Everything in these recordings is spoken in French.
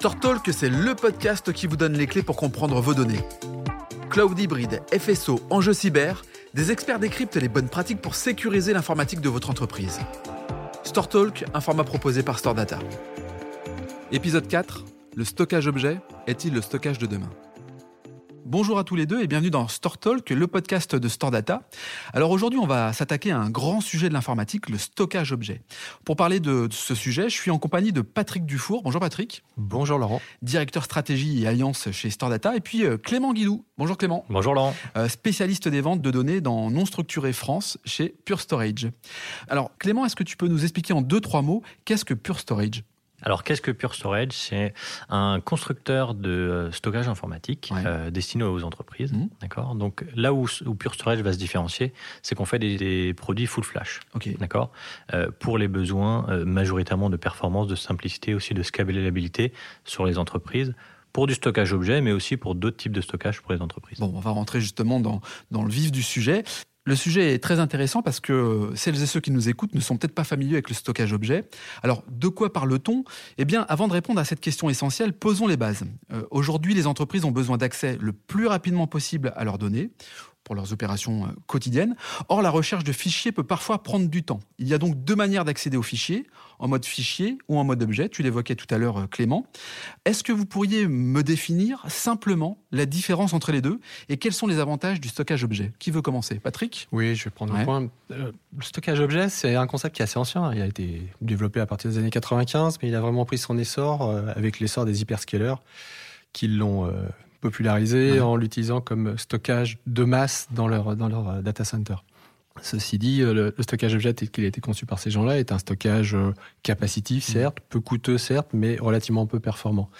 StoreTalk, c'est le podcast qui vous donne les clés pour comprendre vos données. Cloud hybride, FSO, enjeux cyber, des experts décryptent les bonnes pratiques pour sécuriser l'informatique de votre entreprise. StoreTalk, un format proposé par StoreData. Épisode 4, le stockage objet est-il le stockage de demain? Bonjour à tous les deux et bienvenue dans Store Talk, le podcast de Store Data. Alors aujourd'hui, on va s'attaquer à un grand sujet de l'informatique, le stockage objet. Pour parler de ce sujet, je suis en compagnie de Patrick Dufour. Bonjour Patrick. Bonjour Laurent. Directeur stratégie et alliance chez Store Data. Et puis euh, Clément Guilou. Bonjour Clément. Bonjour Laurent. Euh, spécialiste des ventes de données dans non structuré France chez Pure Storage. Alors Clément, est-ce que tu peux nous expliquer en deux, trois mots qu'est-ce que Pure Storage? Alors, qu'est-ce que Pure Storage? C'est un constructeur de euh, stockage informatique euh, destiné aux entreprises. Mmh. D'accord? Donc, là où, Pure Storage va se différencier, c'est qu'on fait des, produits full flash. D'accord? Euh, pour les besoins majoritairement de performance, de simplicité, aussi de scalabilité sur les entreprises pour du stockage objet, mais aussi pour d'autres types de stockage pour les entreprises. Bon, on va rentrer justement dans, dans le vif du sujet. Le sujet est très intéressant parce que celles et ceux qui nous écoutent ne sont peut-être pas familiers avec le stockage objet. Alors, de quoi parle-t-on? Eh bien, avant de répondre à cette question essentielle, posons les bases. Euh, aujourd'hui, les entreprises ont besoin d'accès le plus rapidement possible à leurs données pour leurs opérations euh, quotidiennes. Or, la recherche de fichiers peut parfois prendre du temps. Il y a donc deux manières d'accéder aux fichiers, en mode fichier ou en mode objet. Tu l'évoquais tout à l'heure, euh, Clément. Est-ce que vous pourriez me définir simplement la différence entre les deux et quels sont les avantages du stockage objet? Qui veut commencer? Patrick? Oui, je vais prendre un point. Euh, le stockage objet, c'est un concept qui est assez ancien. Il a été développé à partir des années 95, mais il a vraiment pris son essor avec l'essor des hyperscalers qui l'ont popularisé en l'utilisant comme stockage de masse dans leur, dans leur euh, data center. Ceci dit, euh, le, stockage objet tel qu'il a été conçu par ces gens-là est un stockage euh, capacitif, mm. certes, peu coûteux, certes, mais relativement peu performant.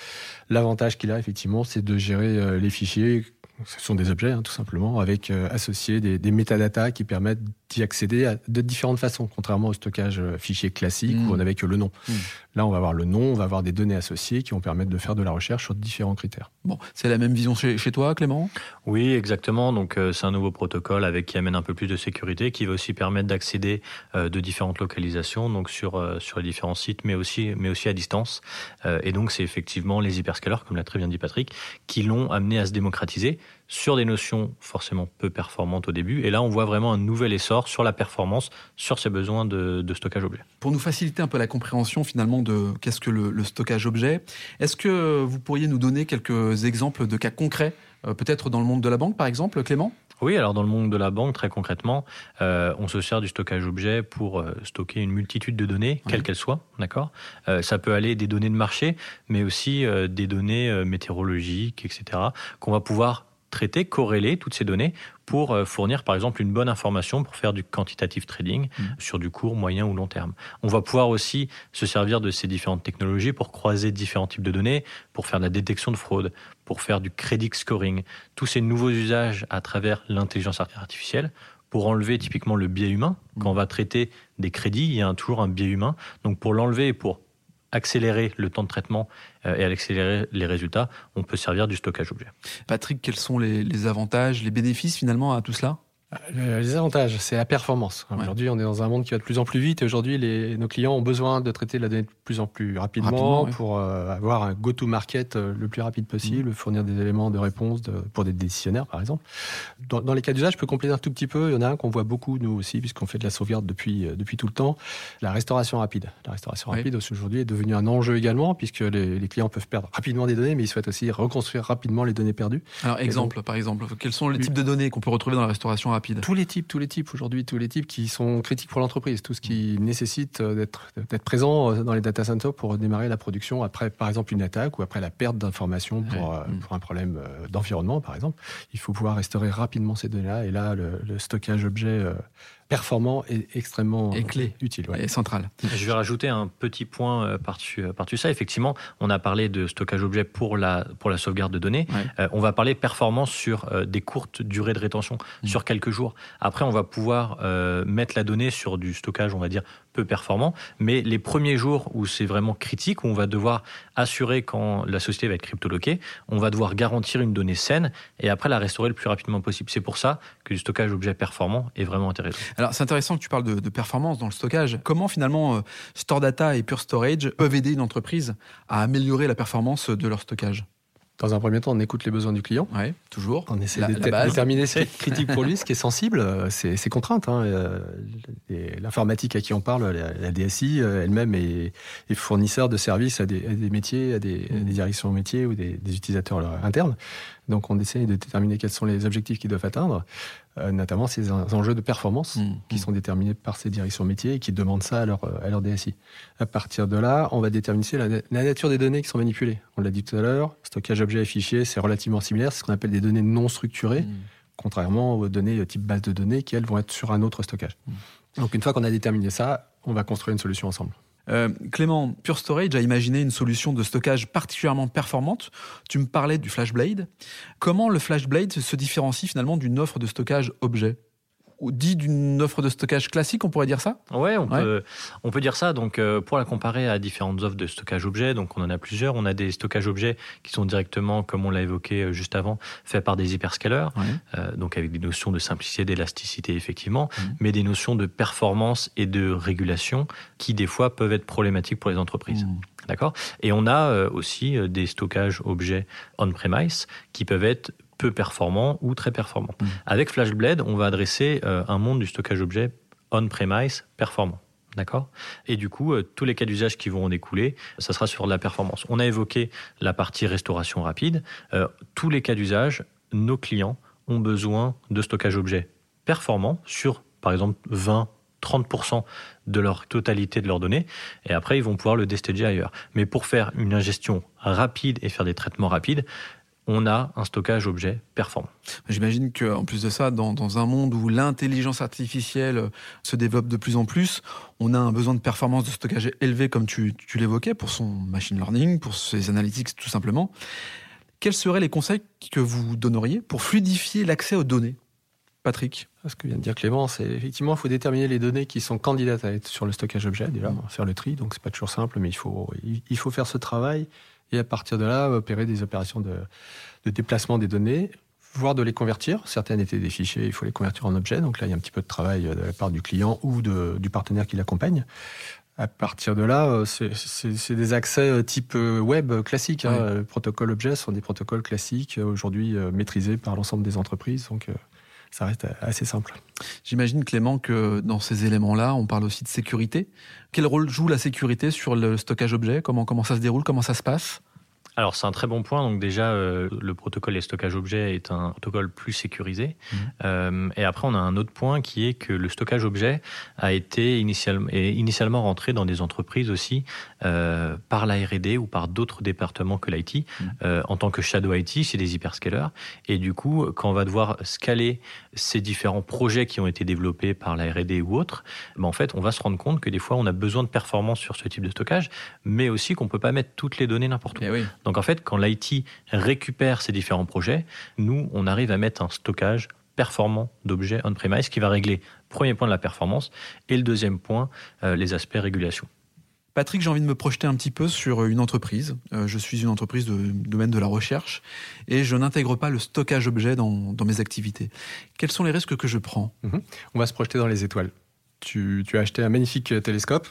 L'avantage qu'il a, effectivement, c'est de gérer les fichiers ce sont des objets, hein, tout simplement, avec euh, associés des, des métadatas qui permettent d'y accéder de différentes façons, contrairement au stockage euh, fichier classique où mm. on n'avait que le nom. Mm. Là, on va avoir le nom, on va avoir des données associées qui vont permettre de faire de la recherche sur différents critères. Bon, c'est la même vision chez, toi, Clément? Oui, exactement. Donc, euh, c'est un nouveau protocole avec qui amène un peu plus de sécurité, qui va aussi permettre d'accéder de différentes localisations, donc sur sur les différents sites, mais aussi mais aussi à distance. et donc, c'est effectivement les hyperscalers, comme l'a très bien dit Patrick, qui l'ont amené à se démocratiser sur des notions forcément peu performantes au début. Et là, on voit vraiment un nouvel essor sur la performance, sur ces besoins de, stockage objet. Pour nous faciliter un peu la compréhension finalement de qu'est-ce que le, stockage objet, est-ce que vous pourriez nous donner quelques exemples de cas concrets, euh, peut-être dans le monde de la banque par exemple, Clément? Oui, alors dans le monde de la banque, très concrètement, euh, on se sert du stockage objet pour euh, stocker une multitude de données, quelles qu'elles soient, d'accord? Ça peut aller des données de marché, mais aussi des données météorologiques, etc., qu'on va pouvoir traiter, corréler toutes ces données pour euh, fournir par exemple une bonne information pour faire du quantitative trading mmh. sur du court, moyen ou long terme. On va pouvoir aussi se servir de ces différentes technologies pour croiser différents types de données, pour faire de la détection de fraude, pour faire du credit scoring, tous ces nouveaux usages à travers l'intelligence artificielle pour enlever typiquement le biais humain. Quand on va traiter des crédits, il y a toujours un biais humain. Donc pour l'enlever et pour accélérer le temps de traitement euh, et accélérer les résultats, on peut servir du stockage objet. Patrick, quels sont les, avantages, les bénéfices finalement à tout cela? Les avantages, c'est la performance. Aujourd'hui, on est dans un monde qui va de plus en plus vite et aujourd'hui, nos clients ont besoin de traiter la donnée de plus en plus rapidement, pour euh, avoir un go-to-market euh, le plus rapide possible, mmh. fournir des éléments de réponse pour des décisionnaires, par exemple. Dans, les cas d'usage, je peux compléter un tout petit peu. Il y en a un qu'on voit beaucoup, nous aussi, puisqu'on fait de la sauvegarde depuis, depuis tout le temps. La restauration rapide. La restauration rapide, aujourd'hui, est devenue un enjeu également, puisque les, clients peuvent perdre rapidement des données, mais ils souhaitent aussi reconstruire rapidement les données perdues. Alors, exemple, par exemple, quels sont les types de données qu'on peut retrouver dans la restauration rapide tous les types, tous les types aujourd'hui, tous les types qui sont critiques pour l'entreprise, tout ce qui nécessite euh, d'être présent euh, dans les data centers pour démarrer la production après, par exemple, une attaque ou après la perte d'informations pour, euh, mm. pour un problème d'environnement, par exemple. Il faut pouvoir restaurer rapidement ces données-là. Et là, le, le stockage objet performant et extrêmement et clé, utile et central. Je vais rajouter un petit point euh, par-dessus euh, par ça. Effectivement, on a parlé de stockage objet pour la, pour la sauvegarde de données. Euh, on va parler performance sur des courtes durées de rétention, mm. sur quelques jours. Après, on va pouvoir mettre la donnée sur du stockage, on va dire, peu performant. Mais les premiers jours où c'est vraiment critique, où on va devoir assurer quand la société va être cryptoloquée, on va devoir garantir une donnée saine et après la restaurer le plus rapidement possible. C'est pour ça que le stockage objet performant est vraiment intéressant. Alors c'est intéressant que tu parles de, performance dans le stockage. Comment finalement euh, Store Data et Pure Storage peuvent aider une entreprise à améliorer la performance de leur stockage? Dans un premier temps, on écoute les besoins du client. Oui, toujours. On essaie de déterminer ce qui est critique pour lui, ce qui est sensible. Euh, c'est contraintes. Hein. Euh, l'informatique à qui on parle, la, DSI euh, elle-même est, fournisseur de services à des, métiers, à des, mmh. directions métiers ou des, des utilisateurs internes. Donc on essaie de déterminer quels sont les objectifs qu'ils doivent atteindre. Euh, notamment ces enjeux de performance mmh, qui sont déterminés par ces directions métiers et qui demandent ça à leur, à leur DSI. À partir de là, on va déterminer la, la nature des données qui sont manipulées. On l'a dit tout à l'heure, stockage objet et fichier, c'est relativement similaire, c'est ce qu'on appelle des données non structurées, mmh. contrairement aux données type base de données qui, elles, vont être sur un autre stockage. Donc une fois qu'on a déterminé ça, on va construire une solution ensemble. Euh, Clément, Pure Storage a imaginé une solution de stockage particulièrement performante. Tu me parlais du FlashBlade. Comment le FlashBlade se différencie finalement d'une offre de stockage objet? Dit d'une offre de stockage classique, on pourrait dire ça? On, Peut, on peut dire ça. Donc, euh, pour la comparer à différentes offres de stockage objet, donc on en a plusieurs. On a des stockages objets qui sont directement, comme on l'a évoqué euh, juste avant, faits par des hyperscalers, euh, donc avec des notions de simplicité, d'élasticité, effectivement, mmh. mais des notions de performance et de régulation qui, des fois, peuvent être problématiques pour les entreprises. Mmh. D'accord? Et on a aussi des stockages objets on-premise qui peuvent être peu performant ou très performant. Mmh. Avec FlashBlade, on va adresser euh, un monde du stockage objet on-premise performant. D'accord? Et du coup, euh, tous les cas d'usage qui vont en découler, ça sera sur la performance. On a évoqué la partie restauration rapide. Euh, tous les cas d'usage, nos clients ont besoin de stockage objet performant sur, par exemple, 20, 30% de leur totalité de leurs données, et après ils vont pouvoir le déstager ailleurs. Mais pour faire une ingestion rapide et faire des traitements rapides, on a un stockage objet performant. J'imagine qu'en plus de ça, dans, un monde où l'intelligence artificielle se développe de plus en plus, on a un besoin de performance de stockage élevé, comme tu, l'évoquais, pour son machine learning, pour ses analytics tout simplement. Quels seraient les conseils que vous donneriez pour fluidifier l'accès aux données? Patrick? Ce que vient de dire Clément, c'est effectivement, il faut déterminer les données qui sont candidates à être sur le stockage objet, déjà, mmh. faire le tri, donc c'est pas toujours simple, mais il faut, il faut faire ce travail et à partir de là, opérer des opérations de, déplacement des données, voire de les convertir. Certaines étaient des fichiers, il faut les convertir en objets. Donc là, il y a un petit peu de travail de la part du client ou du partenaire qui l'accompagne. À partir de là, c'est des accès euh, type euh, web classique. Hein. Les protocoles objets sont des protocoles classiques euh, aujourd'hui maîtrisés par l'ensemble des entreprises. Donc ça reste assez simple. J'imagine, Clément, que dans ces éléments-là, on parle aussi de sécurité. Quel rôle joue la sécurité sur le stockage objet comment, comment ça se déroule? Comment ça se passe? Alors c'est un très bon point. Donc déjà, euh, le protocole des stockages objets est un protocole plus sécurisé. Mmh. Euh, et après, on a un autre point qui est que le stockage objet a été initialement, initialement rentré dans des entreprises aussi euh, par la R&D ou par d'autres départements que l'IT mmh. en tant que shadow IT chez des hyperscalers. Et du coup, quand on va devoir scaler ces différents projets qui ont été développés par la R&D ou autres, ben en fait, on va se rendre compte que des fois, on a besoin de performance sur ce type de stockage, mais aussi qu'on peut pas mettre toutes les données n'importe où. Eh donc en fait, quand l'IT récupère ces différents projets, nous, on arrive à mettre un stockage performant d'objets on-premise qui va régler, premier point, de la performance, et le deuxième point, euh, les aspects régulation. Patrick, j'ai envie de me projeter un petit peu sur une entreprise. Euh, je suis une entreprise de domaine de la recherche et je n'intègre pas le stockage objet dans, mes activités. Quels sont les risques que je prends? Mhm. On va se projeter dans les étoiles. Tu, as acheté un magnifique télescope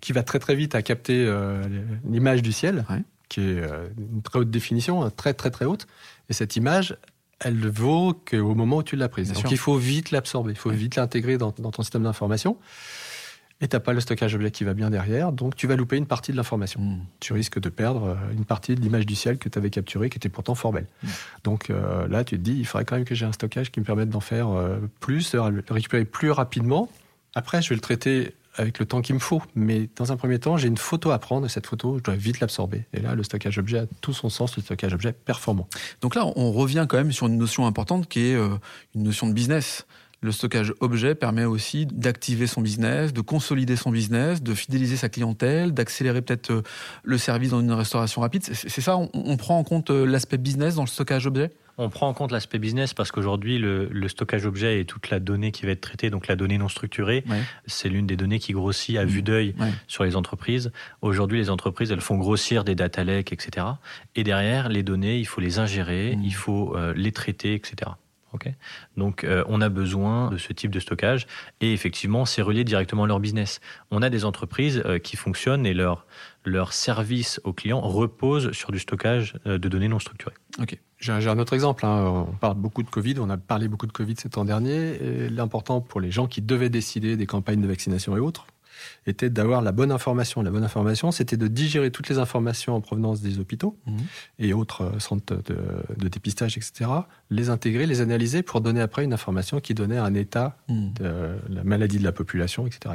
qui va très très vite à capter euh, l'image du ciel qui est euh, une très haute définition, hein, très très très haute. Et cette image, elle ne vaut qu'au moment où tu l'as prise. Donc il faut vite l'absorber, il faut vite l'intégrer dans, ton système d'information. Et tu n'as pas le stockage objet qui va bien derrière, donc tu vas louper une partie de l'information. Hmm. Tu risques de perdre euh, une partie de l'image du ciel que tu avais capturée, qui était pourtant fort belle. Hmm. Donc euh, là, tu te dis, il faudrait quand même que j'ai un stockage qui me permette d'en faire plus, de le récupérer plus rapidement. Après, je vais le traiter avec le temps qu'il me faut. Mais dans un premier temps, j'ai une photo à prendre et cette photo, je dois vite l'absorber. Et là, le stockage objet a tout son sens, le stockage objet performant. Donc là, on revient quand même sur une notion importante qui est euh, une notion de business. Le stockage objet permet aussi d'activer son business, de consolider son business, de fidéliser sa clientèle, d'accélérer peut-être euh, le service dans une restauration rapide. C'est ça, on, prend en compte euh, l'aspect business dans le stockage objet? On prend en compte l'aspect business parce qu'aujourd'hui, le, stockage objet et toute la donnée qui va être traitée, donc la donnée non structurée, c'est l'une des données qui grossit à vue d'œil sur les entreprises. Aujourd'hui, les entreprises, elles font grossir des data lakes, etc. Et derrière, les données, il faut les ingérer, mmh. il faut euh, les traiter, etc. Donc, euh, on a besoin de ce type de stockage et effectivement, c'est relié directement à leur business. On a des entreprises euh, qui fonctionnent et leur, leur service aux clients repose sur du stockage euh, de données non structurées. Ok. J'ai un autre exemple. Hein. On parle beaucoup de Covid. On a parlé beaucoup de Covid cet an dernier. L'important pour les gens qui devaient décider des campagnes de vaccination et autres, était d'avoir la bonne information. La bonne information, c'était de digérer toutes les informations en provenance des hôpitaux mmh. et autres euh, centres de, dépistage, etc., les intégrer, les analyser pour donner après une information qui donnait un état mmh. de la maladie de la population, etc.,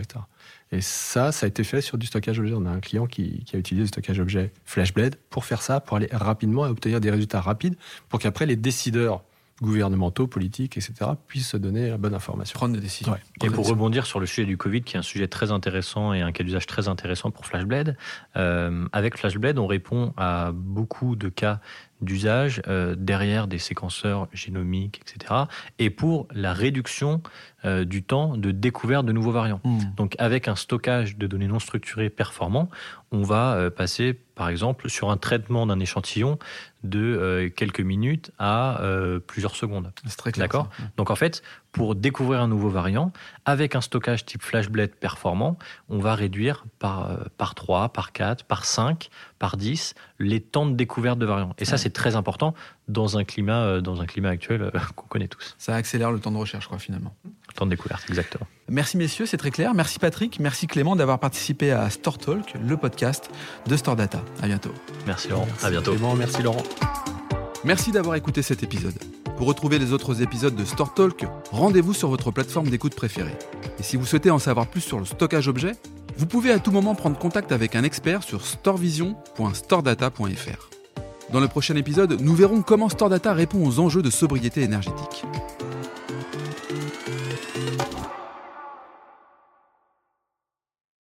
Et ça, ça a été fait sur du stockage objet. On a un client qui, qui a utilisé le stockage objet FlashBlade pour faire ça, pour aller rapidement et obtenir des résultats rapides, pour qu'après les décideurs gouvernementaux, politiques, etc., puissent se donner la bonne information. Prendre des décisions. Et pour rebondir sur le sujet du Covid, qui est un sujet très intéressant et un cas d'usage très intéressant pour Flashblade, euh, avec Flashblade, on répond à beaucoup de cas d'usage euh, derrière des séquenceurs génomiques, etc. Et pour la réduction euh, du temps de découverte de nouveaux variants. Hmm. Donc avec un stockage de données non structurées performant, on va euh, passer par exemple sur un traitement d'un échantillon de quelques minutes à plusieurs secondes. C'est très clair. D'accord. Donc en fait, pour découvrir un nouveau variant, avec un stockage type FlashBlade performant, on va réduire par, euh, par 3, par 4, par 5, par 10 les temps de découverte de variants. Et ça, c'est très important dans un climat, euh, dans un climat actuel euh, qu'on connaît tous. Ça accélère le temps de recherche, quoi, finalement. Le temps de découverte, exactement. Merci messieurs, c'est très clair. Merci Patrick, merci Clément d'avoir participé à Store Talk, le podcast de Store Data. À bientôt. Merci Laurent. à bientôt. Clément, merci Laurent. Merci d'avoir écouté cet épisode. Pour retrouver les autres épisodes de Store Talk, rendez-vous sur votre plateforme d'écoute préférée. Et si vous souhaitez en savoir plus sur le stockage objet, vous pouvez à tout moment prendre contact avec un expert sur storevision.storedata.fr. Dans le prochain épisode, nous verrons comment Storedata répond aux enjeux de sobriété énergétique.